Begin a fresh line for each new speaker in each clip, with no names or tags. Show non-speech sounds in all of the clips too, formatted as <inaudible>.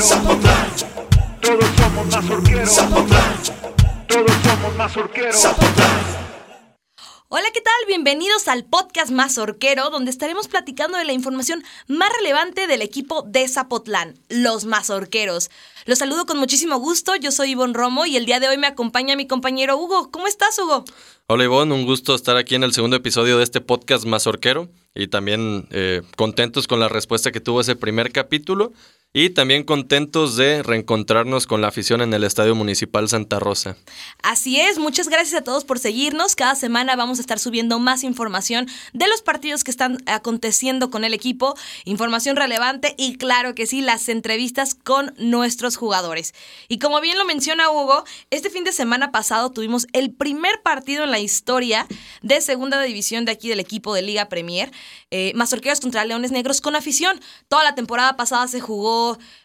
Zapotlán. Todos somos mazorqueros. Zapotlán. Todos somos mazorqueros. Zapotlán.
Hola, ¿qué tal? Bienvenidos al podcast Mazorquero, donde estaremos platicando de la información más relevante del equipo de Zapotlán, los Mazorqueros. Los saludo con muchísimo gusto, yo soy Ivonne Romo y el día de hoy me acompaña mi compañero Hugo. ¿Cómo estás, Hugo?
Hola, Ivonne, un gusto estar aquí en el segundo episodio de este podcast Mazorquero y también eh, contentos con la respuesta que tuvo ese primer capítulo y también contentos de reencontrarnos con la afición en el Estadio Municipal Santa Rosa.
Así es, muchas gracias a todos por seguirnos. Cada semana vamos a estar subiendo más información de los partidos que están aconteciendo con el equipo, información relevante y claro que sí, las entrevistas con nuestros jugadores. Y como bien lo menciona Hugo, este fin de semana pasado tuvimos el primer partido en la historia de segunda división de aquí del equipo de Liga Premier, eh, Mazorqueros contra Leones Negros con afición. Toda la temporada pasada se jugó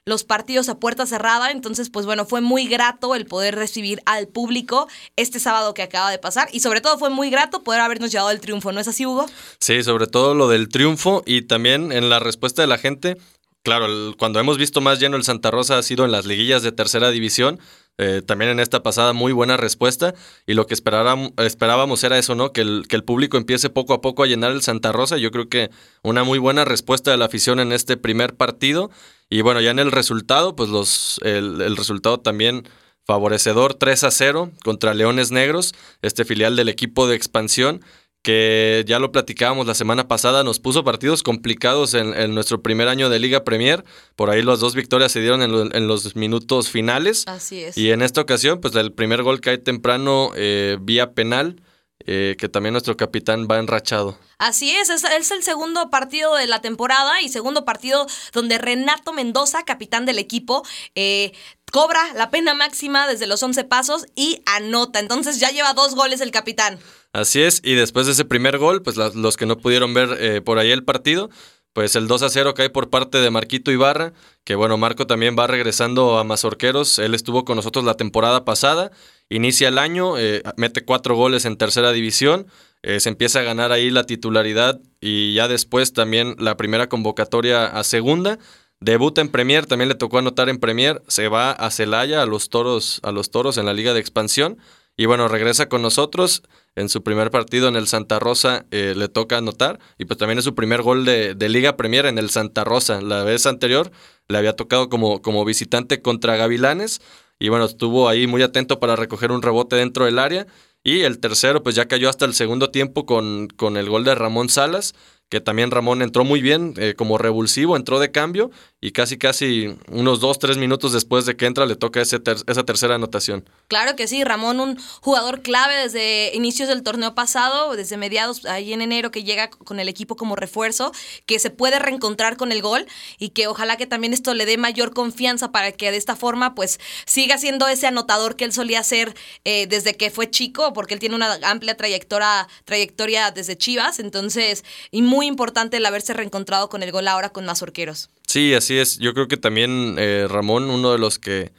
los partidos a puerta cerrada, entonces pues bueno, fue muy grato el poder recibir al público este sábado que acaba de pasar y sobre todo fue muy grato poder habernos llevado el triunfo, ¿no es así Hugo?
Sí, sobre todo lo del triunfo y también en la respuesta de la gente. Claro, cuando hemos visto más lleno el Santa Rosa ha sido en las liguillas de tercera división, eh, también en esta pasada muy buena respuesta y lo que esperábamos era eso, ¿no? Que el, que el público empiece poco a poco a llenar el Santa Rosa. Yo creo que una muy buena respuesta de la afición en este primer partido y bueno, ya en el resultado, pues los, el, el resultado también favorecedor 3 a 0 contra Leones Negros, este filial del equipo de expansión que ya lo platicábamos la semana pasada, nos puso partidos complicados en, nuestro primer año de Liga Premier. Por ahí las dos victorias se dieron en, los minutos finales.
Así es.
Y en esta ocasión, pues el primer gol cae temprano eh, vía penal. Eh, que también nuestro capitán va enrachado.
Así es, es, es, el segundo partido de la temporada y segundo partido donde Renato Mendoza, capitán del equipo, eh, cobra la pena máxima desde los 11 pasos y anota. Entonces ya lleva dos goles el capitán.
Así es, y después de ese primer gol, pues los que no pudieron ver eh, por ahí el partido, pues el 2 a 0 cae por parte de Marquito Ibarra, que bueno, Marco también va regresando a Mazorqueros, él estuvo con nosotros la temporada pasada, inicia el año, eh, mete cuatro goles en tercera división, eh, se empieza a ganar ahí la titularidad y ya después también la primera convocatoria a segunda. Debuta en Premier, también le tocó anotar en Premier, se va a Celaya, a los toros, a los toros en la Liga de Expansión. Y bueno, regresa con nosotros. En su primer partido en el Santa Rosa eh, le toca anotar. Y pues también es su primer gol de, Liga Premier en el Santa Rosa. La vez anterior le había tocado como, como visitante contra Gavilanes. Y bueno, estuvo ahí muy atento para recoger un rebote dentro del área. Y el tercero, pues ya cayó hasta el segundo tiempo con, con el gol de Ramón Salas que también Ramón entró muy bien eh, como revulsivo, entró de cambio y casi casi unos dos, tres minutos después de que entra le toca esa tercera anotación.
Claro que sí, Ramón un jugador clave desde inicios del torneo pasado, desde mediados, ahí en enero que llega con el equipo como refuerzo, que se puede reencontrar con el gol y que ojalá que también esto le dé mayor confianza para que de esta forma pues siga siendo ese anotador que él solía ser eh, desde que fue chico, porque él tiene una amplia trayectoria, trayectoria desde Chivas, entonces y muy importante el haberse reencontrado con el gol ahora con Mazorqueros.
Sí, así es. Yo creo que también eh, Ramón, uno de los que,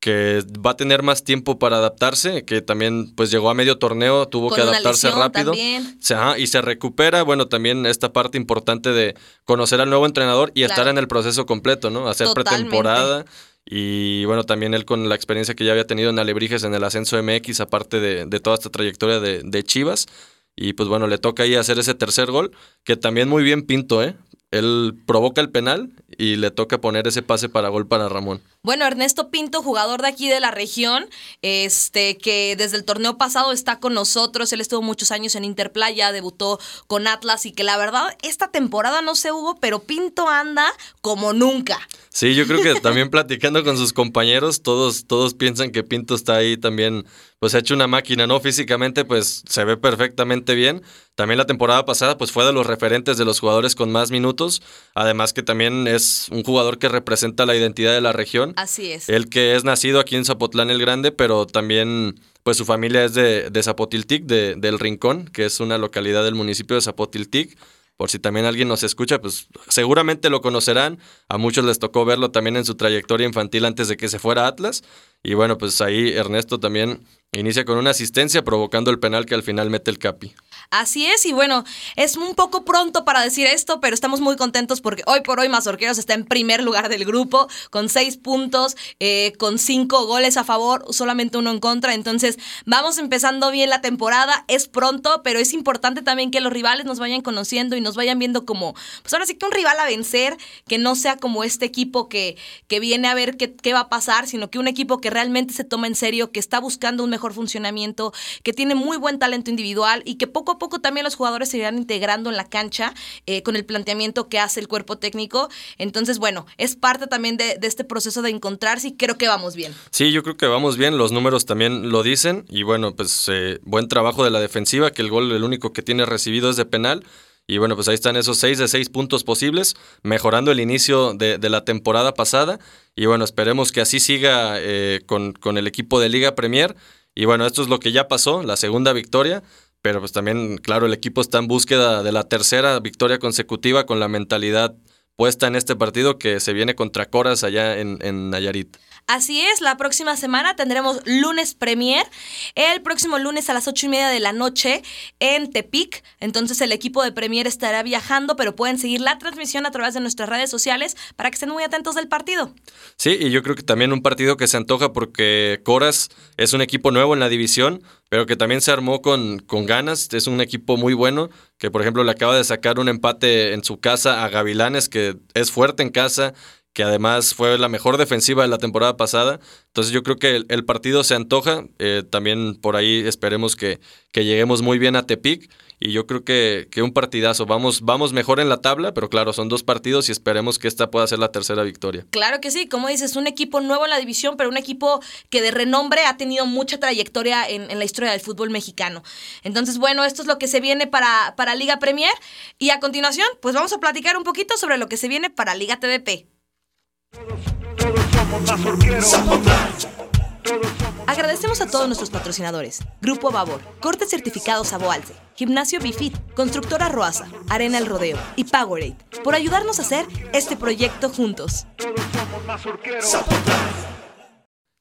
que va a tener más tiempo para adaptarse, que también pues llegó a medio torneo, tuvo que adaptarse rápido. y se recupera, bueno, también esta parte importante de conocer al nuevo entrenador y estar en el proceso completo, ¿no? Hacer pretemporada. Y bueno, también él con la experiencia que ya había tenido en Alebrijes en el ascenso MX, aparte de, de toda esta trayectoria de, de Chivas. Y pues bueno, le toca ahí hacer ese tercer gol, que también muy bien Pinto, ¿eh? Él provoca el penal y le toca poner ese pase para gol para Ramón.
Bueno, Ernesto Pinto, jugador de aquí de la región, este que desde el torneo pasado está con nosotros, él estuvo muchos años en Interplaya, debutó con Atlas y que la verdad esta temporada no se hubo, pero Pinto anda como nunca.
Sí, yo creo que <laughs> también platicando con sus compañeros, todos todos piensan que Pinto está ahí también pues ha hecho una máquina, ¿no? Físicamente pues se ve perfectamente bien. También la temporada pasada pues fue de los referentes de los jugadores con más minutos, además que también es un jugador que representa la identidad de la región.
Así es.
El que es nacido aquí en Zapotlán el Grande, pero también pues su familia es de, de Zapotiltic, de, del Rincón, que es una localidad del municipio de Zapotiltic por si también alguien nos escucha, pues seguramente lo conocerán. A muchos les tocó verlo también en su trayectoria infantil antes de que se fuera Atlas. Y bueno, pues ahí Ernesto también inicia con una asistencia provocando el penal que al final mete el Capi.
Así es, y bueno, es un poco pronto para decir esto, pero estamos muy contentos porque hoy por hoy Mazorqueros está en primer lugar del grupo, con seis puntos, eh, con cinco goles a favor, solamente uno en contra. Entonces, vamos empezando bien la temporada. Es pronto, pero es importante también que los rivales nos vayan conociendo y nos vayan viendo como, pues ahora sí que un rival a vencer, que no sea como este equipo que, que viene a ver qué, qué va a pasar, sino que un equipo que realmente se toma en serio, que está buscando un mejor funcionamiento, que tiene muy buen talento individual y que poco a poco también los jugadores se irán integrando en la cancha eh, con el planteamiento que hace el cuerpo técnico. Entonces, bueno, es parte también de, este proceso de encontrarse y creo que vamos bien.
Sí, yo creo que vamos bien, los números también lo dicen y bueno, pues eh, buen trabajo de la defensiva, que el gol el único que tiene recibido es de penal. Y bueno, pues ahí están esos seis de seis puntos posibles, mejorando el inicio de, de la temporada pasada. Y bueno, esperemos que así siga eh, con, con el equipo de Liga Premier. Y bueno, esto es lo que ya pasó, la segunda victoria pero pues también, claro, el equipo está en búsqueda de la tercera victoria consecutiva con la mentalidad puesta en este partido que se viene contra Coras allá en, en Nayarit.
Así es, la próxima semana tendremos lunes premier, el próximo lunes a las ocho y media de la noche en Tepic. Entonces el equipo de premier estará viajando, pero pueden seguir la transmisión a través de nuestras redes sociales para que estén muy atentos del partido.
Sí, y yo creo que también un partido que se antoja porque Coras es un equipo nuevo en la división, pero que también se armó con, con ganas. Es un equipo muy bueno, que por ejemplo le acaba de sacar un empate en su casa a Gavilanes, que es fuerte en casa, que además fue la mejor defensiva de la temporada pasada. Entonces yo creo que el, partido se antoja. Eh, también por ahí esperemos que, que, lleguemos muy bien a Tepic. Y yo creo que, que, un partidazo. Vamos, vamos mejor en la tabla, pero claro, son dos partidos y esperemos que esta pueda ser la tercera victoria.
Claro que sí, como dices, un equipo nuevo en la división, pero un equipo que de renombre ha tenido mucha trayectoria en, en la historia del fútbol mexicano. Entonces, bueno, esto es lo que se viene para, para Liga Premier. Y a continuación, pues vamos a platicar un poquito sobre lo que se viene para Liga TDP.
Todos mazorqueros.
Agradecemos a todos nuestros patrocinadores: Grupo Babor, Corte Certificado Saboalce, Gimnasio Bifit, Constructora Roasa, Arena El Rodeo y Powerade por ayudarnos a hacer este proyecto juntos.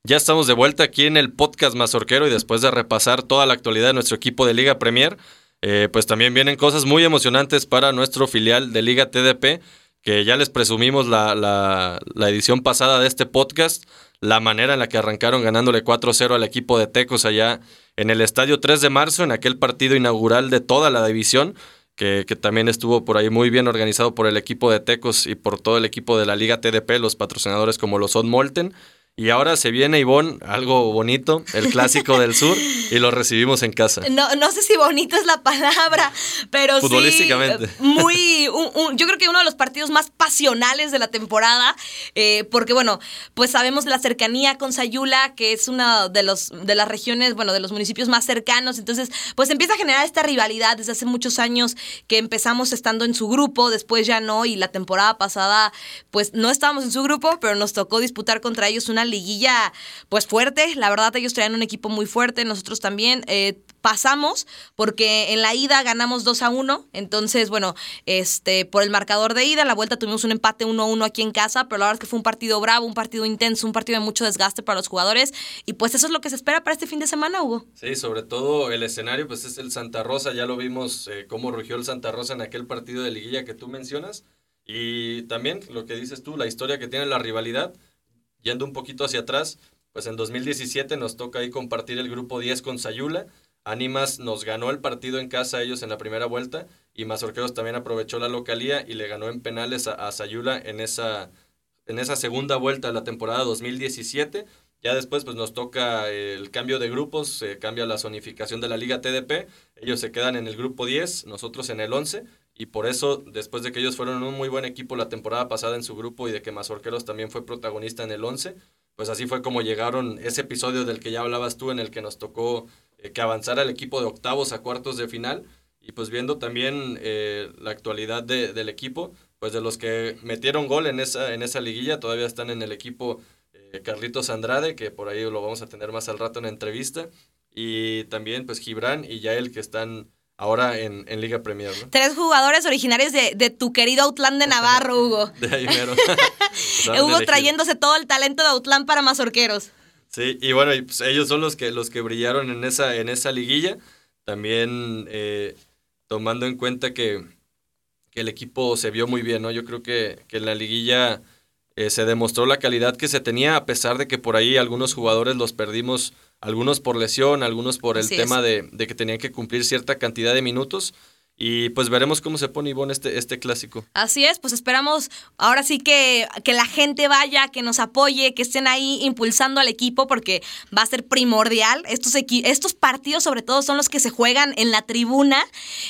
Ya estamos de vuelta aquí en el podcast Mazorquero y después de repasar toda la actualidad de nuestro equipo de Liga Premier, eh, pues también vienen cosas muy emocionantes para nuestro filial de Liga TDP que ya les presumimos la, la, la, edición pasada de este podcast, la manera en la que arrancaron ganándole 4-0 al equipo de Tecos allá en el estadio 3 de marzo, en aquel partido inaugural de toda la división, que, que, también estuvo por ahí muy bien organizado por el equipo de Tecos y por todo el equipo de la Liga TDP, los patrocinadores como los Odd Molten. Y ahora se viene, Ivonne, algo bonito, el clásico del <laughs> sur, y lo recibimos en casa.
No, no sé si bonito es la palabra, pero
Futbolísticamente.
sí. Muy. <laughs> Un, un, yo creo que uno de los partidos más pasionales de la temporada, eh, porque, bueno, pues sabemos la cercanía con Sayula, que es una de, los, de las regiones, bueno, de los municipios más cercanos. Entonces, pues empieza a generar esta rivalidad desde hace muchos años que empezamos estando en su grupo, después ya no, y la temporada pasada, pues no estábamos en su grupo, pero nos tocó disputar contra ellos una liguilla pues fuerte. La verdad ellos traían un equipo muy fuerte, nosotros también. Eh, pasamos porque en la ida ganamos 2 a 1, entonces bueno, este por el marcador de ida, la vuelta tuvimos un empate 1 a 1 aquí en casa, pero la verdad es que fue un partido bravo, un partido intenso, un partido de mucho desgaste para los jugadores y pues eso es lo que se espera para este fin de semana, Hugo.
Sí, sobre todo el escenario pues es el Santa Rosa, ya lo vimos eh, cómo rugió el Santa Rosa en aquel partido de liguilla que tú mencionas y también lo que dices tú, la historia que tiene la rivalidad yendo un poquito hacia atrás, pues en 2017 nos toca ahí compartir el grupo 10 con Sayula. Animas nos ganó el partido en casa ellos en la primera vuelta y Mazorqueros también aprovechó la localía y le ganó en penales a, a Sayula en esa, en esa segunda vuelta de la temporada 2017. Ya después pues nos toca el cambio de grupos, se cambia la zonificación de la liga TDP, ellos se quedan en el grupo 10, nosotros en el 11 y por eso, después de que ellos fueron un muy buen equipo la temporada pasada en su grupo y de que Mazorqueros también fue protagonista en el 11, pues así fue como llegaron ese episodio del que ya hablabas tú, en el que nos tocó eh, que avanzara el equipo de octavos a cuartos de final. Y pues viendo también eh, la actualidad de, del equipo, pues de los que metieron gol en esa, en esa liguilla, todavía están en el equipo eh, Carlitos Andrade, que por ahí lo vamos a tener más al rato en entrevista. Y también pues Gibran y Yael, que están ahora en, en, Liga Premier. ¿no?
Tres jugadores originarios de, de, tu querido Outland de Navarro, <laughs> Hugo.
de ahí mero. <laughs>
Hugo trayéndose todo el talento de Outland para mazorqueros.
Sí, y bueno, y pues ellos son los que, los que brillaron en esa, en esa liguilla. También, eh, tomando en cuenta que, que el equipo se vio muy bien, ¿no? Yo creo que, que en la liguilla eh, se demostró la calidad que se tenía, a pesar de que por ahí algunos jugadores los perdimos, algunos por lesión, algunos por el
Así
tema de, de que tenían que cumplir cierta cantidad de minutos. Y pues veremos cómo se pone Ivonne este, este clásico.
Así es, pues esperamos ahora sí que, que la gente vaya, que nos apoye, que estén ahí impulsando al equipo porque va a ser primordial. Estos, estos partidos sobre todo son los que se juegan en la tribuna.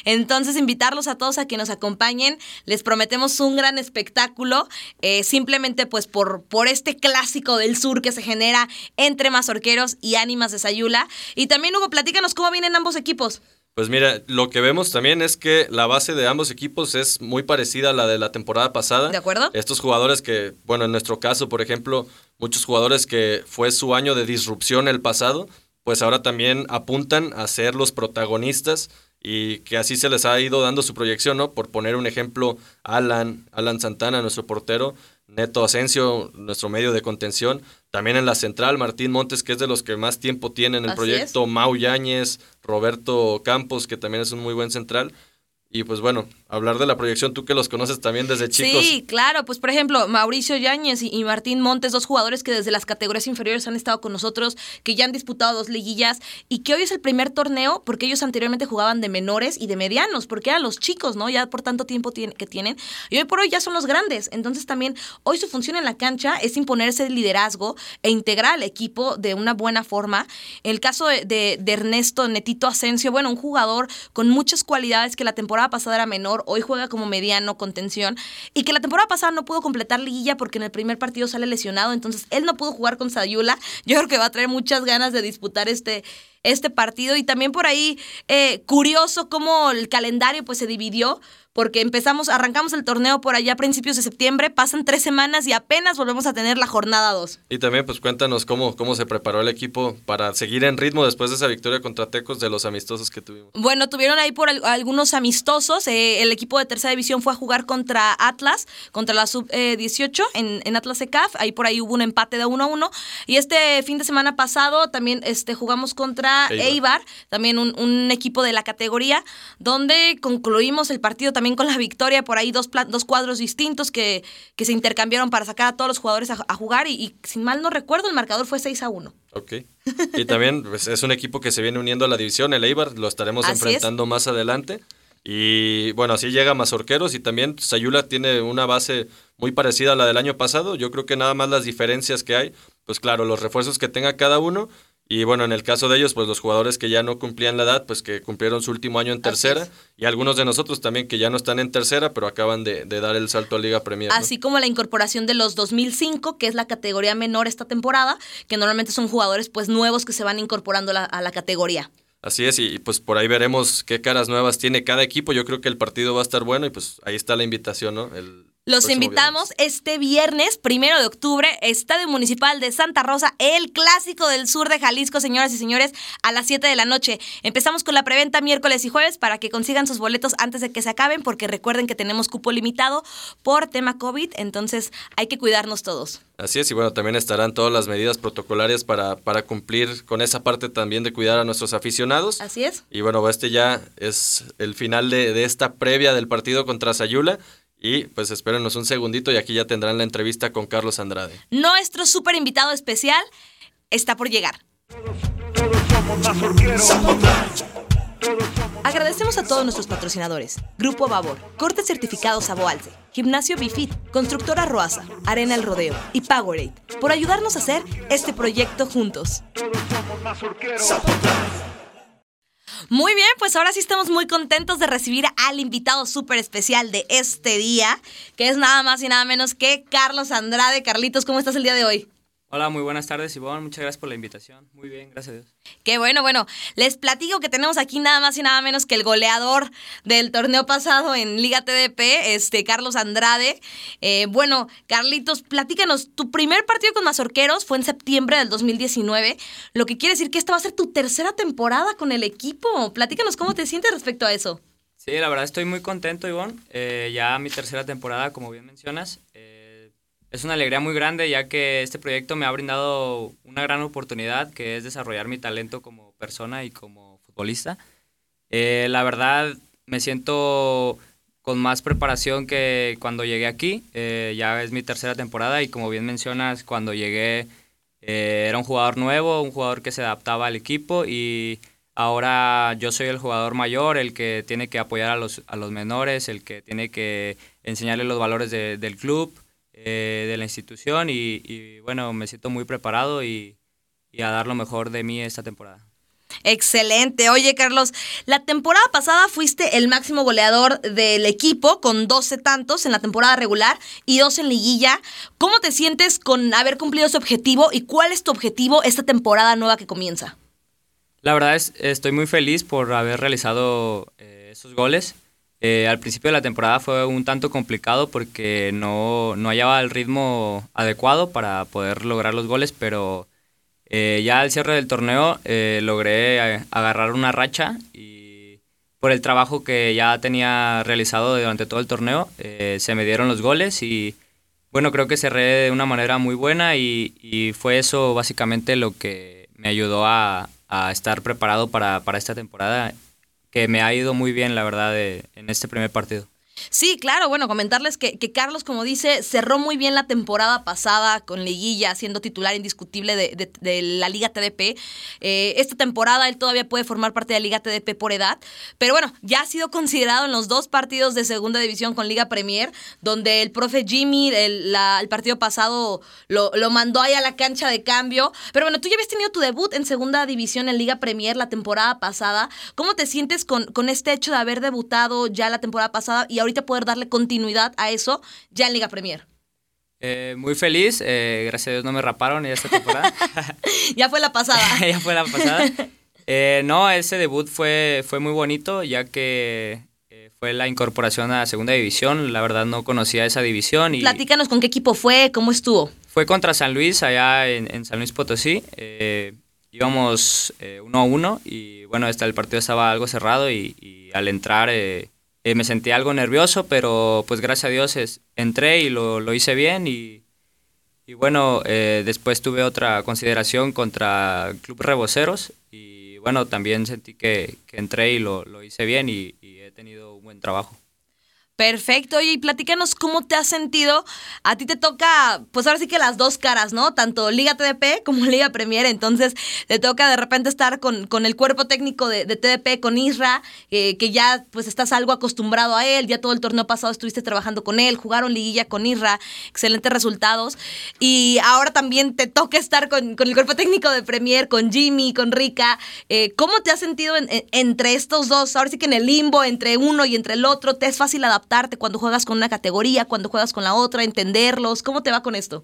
Entonces invitarlos a todos a que nos acompañen. Les prometemos un gran espectáculo. Eh, simplemente pues por, por este clásico del sur que se genera entre mazorqueros y ánimas de Sayula. Y también Hugo, platícanos cómo vienen ambos equipos.
Pues mira, lo que vemos también es que la base de ambos equipos es muy parecida a la de la temporada pasada.
¿De acuerdo?
Estos jugadores que, bueno, en nuestro caso, por ejemplo, muchos jugadores que fue su año de disrupción el pasado, pues ahora también apuntan a ser los protagonistas y que así se les ha ido dando su proyección, ¿no? Por poner un ejemplo, Alan, Alan Santana, nuestro portero, Neto Asensio, nuestro medio de contención. También en la central, Martín Montes, que es de los que más tiempo tiene en el
Así
proyecto. Mau Yáñez, Roberto Campos, que también es un muy buen central. Y pues bueno, hablar de la proyección, tú que los conoces también desde chicos.
Sí, claro, pues por ejemplo, Mauricio Yáñez y, y, Martín Montes, dos jugadores que desde las categorías inferiores han estado con nosotros, que ya han disputado dos liguillas y que hoy es el primer torneo porque ellos anteriormente jugaban de menores y de medianos, porque eran los chicos, ¿no? Ya por tanto tiempo que tienen. Y hoy por hoy ya son los grandes. Entonces también hoy su función en la cancha es imponerse el liderazgo e integrar al equipo de una buena forma. El caso de, de, de Ernesto Netito Asensio, bueno, un jugador con muchas cualidades que la temporada pasada era menor, hoy juega como mediano, contención, y que la temporada pasada no pudo completar liguilla porque en el primer partido sale lesionado, entonces él no pudo jugar con Sayula. Yo creo que va a traer muchas ganas de disputar este, este partido y también por ahí eh, curioso cómo el calendario pues se dividió porque empezamos, arrancamos el torneo por allá a principios de septiembre, pasan tres semanas y apenas volvemos a tener la jornada 2.
Y también pues cuéntanos cómo, cómo se preparó el equipo para seguir en ritmo después de esa victoria contra Tecos de los amistosos que tuvimos.
Bueno, tuvieron ahí por algunos amistosos, eh, el equipo de tercera división fue a jugar contra Atlas, contra la sub-18 eh, en, en, Atlas ECAF, ahí por ahí hubo un empate de 1 a 1 y este fin de semana pasado también este, jugamos contra Eibar, Eibar también un, un, equipo de la categoría, donde concluimos el partido también con la victoria, por ahí dos, dos cuadros distintos que, que, se intercambiaron para sacar a todos los jugadores a, a jugar y, y, sin mal no recuerdo, el marcador fue 6 a 1.
Ok. Y también pues, es un equipo que se viene uniendo a la división, el Eibar, lo estaremos
Así
enfrentando
es.
más adelante. Y bueno, así llega Mazorqueros y también Sayula tiene una base muy parecida a la del año pasado. Yo creo que nada más las diferencias que hay, pues claro, los refuerzos que tenga cada uno y bueno, en el caso de ellos, pues los jugadores que ya no cumplían la edad, pues que cumplieron su último año en tercera. Y algunos de nosotros también que ya no están en tercera, pero acaban de, de dar el salto a Liga Premier. ¿no?
Así como la incorporación de los 2005, que es la categoría menor esta temporada, que normalmente son jugadores pues nuevos que se van incorporando la, a la categoría.
Así es, y pues por ahí veremos qué caras nuevas tiene cada equipo. Yo creo que el partido va a estar bueno y pues ahí está la invitación, ¿no? El
Los invitamos viernes. este viernes, primero de octubre, Estadio Municipal de Santa Rosa, el clásico del sur de Jalisco, señoras y señores, a las 7 de la noche. Empezamos con la preventa miércoles y jueves para que consigan sus boletos antes de que se acaben, porque recuerden que tenemos cupo limitado por tema COVID, entonces hay que cuidarnos todos.
Así es, y bueno, también estarán todas las medidas protocolarias para, para cumplir con esa parte también de cuidar a nuestros aficionados.
Así es.
Y bueno, este ya es el final de, de esta previa del partido contra Sayula. Y pues espérenos un segundito y aquí ya tendrán la entrevista con Carlos Andrade.
Nuestro súper invitado especial está por llegar.
Todos, todos somos.
Agradecemos a todos nuestros patrocinadores: Grupo Babor, Corte Certificado Saboalce, Gimnasio Bifit, Constructora Roasa, Arena El Rodeo y Powerade por ayudarnos a hacer este proyecto juntos.
Todos somos.
Muy bien, pues ahora sí estamos muy contentos de recibir al invitado súper especial de este día, que es nada más y nada menos que Carlos Andrade. Carlitos, ¿cómo estás el día de hoy?
Hola, muy buenas tardes, Ivonne. Muchas gracias por la invitación. Muy bien, gracias a Dios.
Qué bueno, bueno. Les platico que tenemos aquí nada más y nada menos que el goleador del torneo pasado en Liga TDP, este Carlos Andrade. Eh, bueno, Carlitos, platícanos. Tu primer partido con Mazorqueros fue en septiembre del 2019, lo que quiere decir que esta va a ser tu tercera temporada con el equipo. Platícanos cómo te sientes respecto a eso.
Sí, la verdad estoy muy contento, Ivonne. Eh, ya mi tercera temporada, como bien mencionas. Eh, es una alegría muy grande ya que este proyecto me ha brindado una gran oportunidad que es desarrollar mi talento como persona y como futbolista. Eh, la verdad, me siento con más preparación que cuando llegué aquí. Eh, ya es mi tercera temporada y como bien mencionas, cuando llegué eh, era un jugador nuevo, un jugador que se adaptaba al equipo y ahora yo soy el jugador mayor, el que tiene que apoyar a los, a los menores, el que tiene que enseñarles los valores de- del club, eh, de la institución y, y, bueno, me siento muy preparado y, y a dar lo mejor de mí esta temporada.
Excelente. Oye, Carlos, la temporada pasada fuiste el máximo goleador del equipo con 12 tantos en la temporada regular y dos en liguilla. ¿Cómo te sientes con haber cumplido ese objetivo y cuál es tu objetivo esta temporada nueva que comienza?
La verdad es, estoy muy feliz por haber realizado eh, esos goles. Eh, al principio de la temporada fue un tanto complicado porque no, no hallaba el ritmo adecuado para poder lograr los goles, pero eh, ya al cierre del torneo eh, logré eh, agarrar una racha y por el trabajo que ya tenía realizado durante todo el torneo eh, se me dieron los goles y bueno, creo que cerré de una manera muy buena y, y fue eso básicamente lo que me ayudó a, a estar preparado para, para esta temporada, que me ha ido muy bien, la verdad, de- en este primer partido.
Sí, claro, bueno, comentarles que, que Carlos, como dice, cerró muy bien la temporada pasada con Liguilla, siendo titular indiscutible de, de- la Liga TDP. Eh, esta temporada él todavía puede formar parte de la Liga TDP por edad, pero bueno, ya ha sido considerado en los dos partidos de segunda división con Liga Premier, donde el profe Jimmy el, partido pasado lo, mandó ahí a la cancha de cambio. Pero bueno, tú ya habías tenido tu debut en segunda división en Liga Premier la temporada pasada. ¿Cómo te sientes con, con este hecho de haber debutado ya la temporada pasada y ahorita poder darle continuidad a eso ya en Liga Premier?
Eh, muy feliz, eh, gracias a Dios no me raparon esta temporada. <laughs>
ya fue la pasada. <laughs>
ya fue la pasada. Eh, no, ese debut fue, fue muy bonito, ya que eh, fue la incorporación a la segunda división. La verdad no conocía esa división y
Platícanos con qué equipo fue, cómo estuvo.
fue contra San Luis, allá en, en San Luis Potosí. Eh, íbamos eh, uno a uno y bueno, hasta el partido estaba algo cerrado y, y al entrar eh, me sentí algo nervioso, pero pues gracias a Dios es- entré y lo, lo hice bien y, y bueno, eh, después tuve otra consideración contra Club Reboceros y bueno, también sentí que, que entré y lo, lo hice bien y he tenido un buen trabajo.
Perfecto, oye, y platícanos cómo te has sentido. A ti te toca, pues ahora sí que las dos caras, ¿no? Tanto Liga TDP como <laughs> Liga Premier. Entonces, te toca de repente estar con, con el cuerpo técnico de, TDP, con Isra, eh, que ya pues estás algo acostumbrado a él. Ya todo el torneo pasado estuviste trabajando con él, jugaron liguilla con Isra, excelentes resultados. Y ahora también te toca estar con, con el cuerpo técnico de Premier, con Jimmy, con Rica. Eh, ¿Cómo te has sentido en- en- entre estos dos? Ahora sí que en el limbo, entre uno y entre el otro, ¿te es fácil adaptarte cuando juegas con una categoría, cuando juegas con la otra, entenderlos? ¿Cómo te va con esto?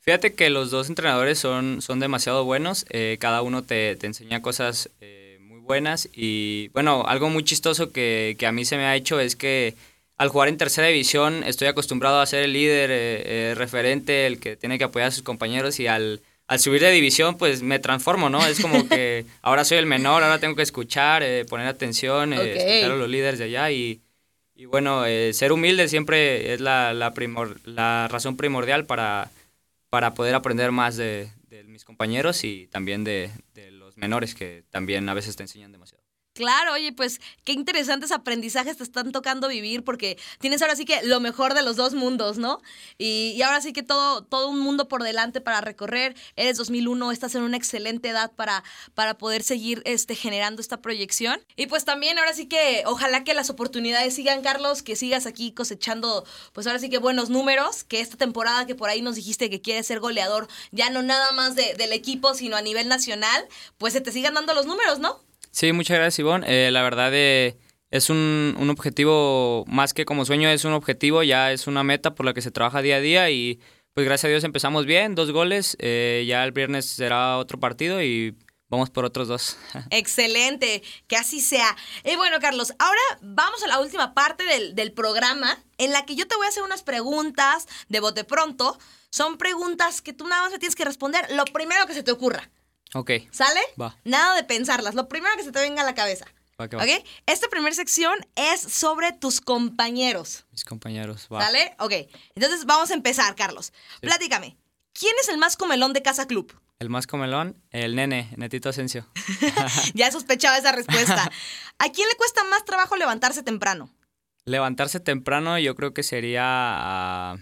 Fíjate que los dos entrenadores son, son demasiado buenos, eh, cada uno te, te enseña cosas eh, muy buenas y bueno, algo muy chistoso que, que a mí se me ha hecho es que al jugar en tercera división estoy acostumbrado a ser el líder, eh, eh, referente, el que tiene que apoyar a sus compañeros y al, al subir de división pues me transformo, ¿no? Es como que <laughs> ahora soy el menor, ahora tengo que escuchar, eh, poner atención, eh, escuchar a los líderes de allá y, y bueno, eh, ser humilde siempre es la, la, primor- la razón primordial para para poder aprender más de, de mis compañeros y también de, de los menores que también a veces te enseñan demasiado.
Claro, oye, pues qué interesantes aprendizajes te están tocando vivir porque tienes ahora sí que lo mejor de los dos mundos, ¿no? Y, y ahora sí que todo, todo un mundo por delante para recorrer. Eres 2001, estás en una excelente edad para, para poder seguir este, generando esta proyección. Y pues también ahora sí que ojalá que las oportunidades sigan, Carlos, que sigas aquí cosechando, pues ahora sí que buenos números, que esta temporada que por ahí nos dijiste que quieres ser goleador, ya no nada más de- del equipo, sino a nivel nacional, pues se te sigan dando los números, ¿no?
Sí, muchas gracias, Ivonne. Eh, la verdad eh, es un, un objetivo, más que como sueño, es un objetivo, ya es una meta por la que se trabaja día a día y pues gracias a Dios empezamos bien, dos goles, eh, ya el viernes será otro partido y vamos por otros dos. <laughs>
Excelente, que así sea. Y bueno, Carlos, ahora vamos a la última parte del, del programa en la que yo te voy a hacer unas preguntas de bote pronto. Son preguntas que tú nada más me tienes que responder lo primero que se te ocurra.
Ok,
¿Sale?
Va.
Nada de pensarlas, lo primero que se te venga a la cabeza.
va que va.
¿Ok? Esta primera sección es sobre tus compañeros.
Mis compañeros, va.
¿Sale? Ok. Entonces vamos a empezar, Carlos. Platícame. ¿Quién es el más comelón de Casa Club?
El más comelón, el nene, Netito Asensio. <laughs>
ya sospechaba esa respuesta. <laughs> ¿A quién le cuesta más trabajo levantarse temprano?
Levantarse temprano yo creo que sería.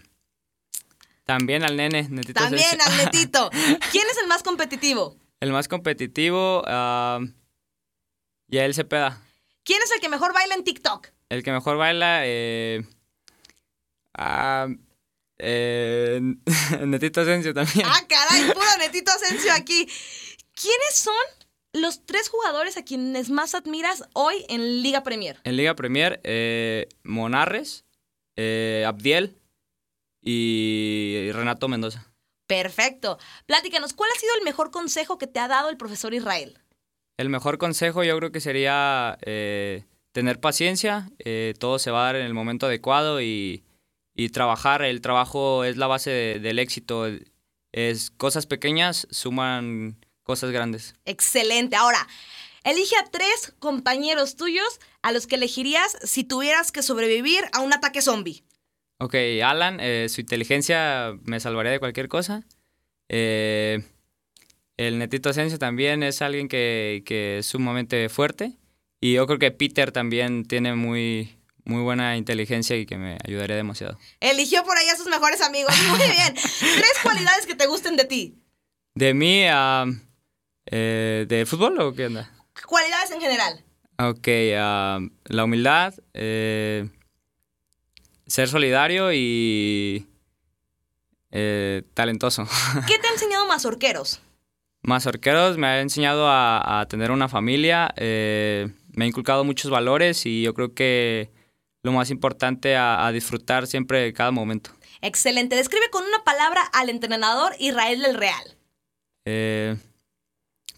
También al nene, Netito
También
Asensio.
al netito. <laughs> ¿Quién es el más competitivo?
El más competitivo, ah, Yael Cepeda.
¿Quién es el que mejor baila en TikTok?
El que mejor baila, eh, ah, eh, <laughs> Netito Asensio también.
Ah, caray, <laughs> puro netito Asensio aquí. ¿Quiénes son los tres jugadores a quienes más admiras hoy en Liga Premier?
En Liga Premier, eh, Monarres, eh, Abdiel y Renato Mendoza.
Perfecto. Platícanos, ¿cuál ha sido el mejor consejo que te ha dado el profesor Israel?
El mejor consejo yo creo que sería eh, tener paciencia, eh, todo se va a dar en el momento adecuado y, y trabajar. El trabajo es la base de- del éxito. Es cosas pequeñas suman cosas grandes.
Excelente. Ahora, elige a tres compañeros tuyos a los que elegirías si tuvieras que sobrevivir a un ataque zombie.
Ok, Alan, eh, su inteligencia me salvaría de cualquier cosa. Eh, el Netito Asensio también es alguien que, que es sumamente fuerte. Y yo creo que Peter también tiene muy, muy buena inteligencia y que me ayudaría demasiado.
Eligió por ahí a sus mejores amigos. <laughs> Muy bien. Tres cualidades que te gusten de ti.
De mí, eh, ¿de fútbol o qué onda?
Cualidades en general.
Ok, la humildad, eh, ser solidario y eh, talentoso. <laughs>
¿Qué te ha enseñado Mazorqueros?
Mazorqueros me ha enseñado a, a tener una familia, eh, me ha inculcado muchos valores y yo creo que lo más importante a, a disfrutar siempre de cada momento.
Excelente. Describe con una palabra al entrenador Israel del Real.
Eh,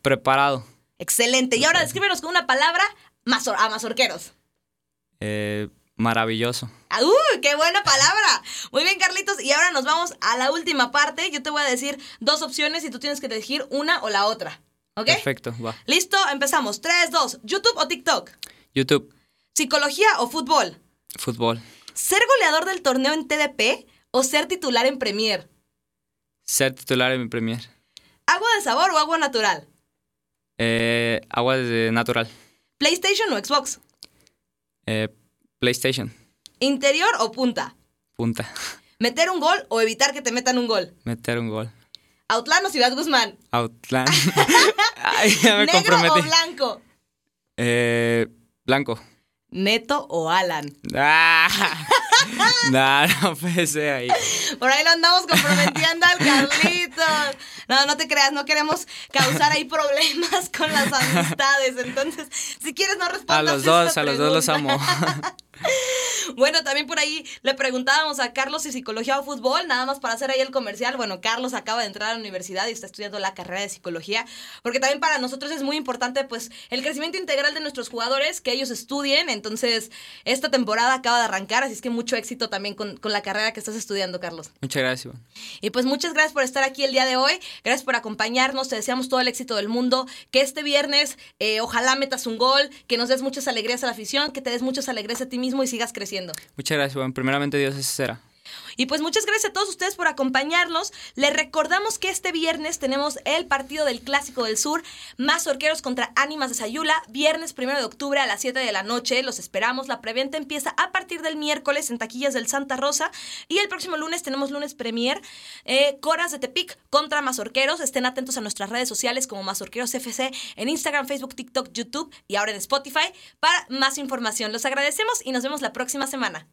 preparado,
Excelente. Y ahora descríbenos con una palabra mazor- a Mazorqueros.
eh, maravilloso.
Ah, ¡Uh! ¡Qué buena palabra! Muy bien, Carlitos. Y ahora nos vamos a la última parte. Yo te voy a decir dos opciones y tú tienes que elegir una o la otra. ¿Ok?
Perfecto, va.
Listo, empezamos. 3, 2. ¿YouTube o TikTok?
YouTube,
¿Psicología o fútbol?
fútbol,
¿Ser goleador del torneo en TDP o ser titular en Premier?
ser titular en mi premier.
¿Agua de sabor o agua natural?
Eh, agua de natural.
¿PlayStation o Xbox?
Eh, PlayStation,
¿Interior o punta?
punta.
¿Meter un gol o evitar que te metan un gol?
Meter un gol.
¿Outland o Ciudad Guzmán?
Outland. <laughs> Ay, ya me
¿Negro
comprometí.
o blanco?
Eh, blanco.
¿Neto o Alan?
Ah, <laughs> no, no puede ser ahí.
Por ahí lo andamos comprometiendo al Carlitos. No, no te creas, no queremos causar ahí problemas con las amistades. Entonces, si quieres, no respondas.
A los
esta
dos, a los dos los amo. <laughs>
Bueno, también por ahí le preguntábamos a Carlos si psicología o fútbol, nada más para hacer ahí el comercial. Bueno, Carlos acaba de entrar a la universidad y está estudiando la carrera de psicología, porque también para nosotros es muy importante pues el crecimiento integral de nuestros jugadores, que ellos estudien. Entonces, esta temporada acaba de arrancar, así es que mucho éxito también con, con la carrera que estás estudiando, Carlos.
Muchas gracias. Iván.
Y pues muchas gracias por estar aquí el día de hoy. Gracias por acompañarnos. Te deseamos todo el éxito del mundo. Que este viernes eh, ojalá metas un gol, que nos des muchas alegrías a la afición, que te des muchas alegrías a ti mismo y sigas creciendo.
Muchas gracias, Iván. Primeramente, Dios es será.
Y pues muchas gracias a todos ustedes por acompañarnos. Les recordamos que este viernes tenemos el partido del Clásico del Sur, más orqueros contra Ánimas de Sayula, viernes primero de octubre a las 7 de la noche. Los esperamos. La preventa empieza a partir del miércoles en taquillas del Santa Rosa. Y el próximo lunes tenemos lunes premier, eh, Coras de Tepic contra Mazorqueros. Estén atentos a nuestras redes sociales como Mazorqueros FC en Instagram, Facebook, TikTok, YouTube y ahora en Spotify para más información. Los agradecemos y nos vemos la próxima semana.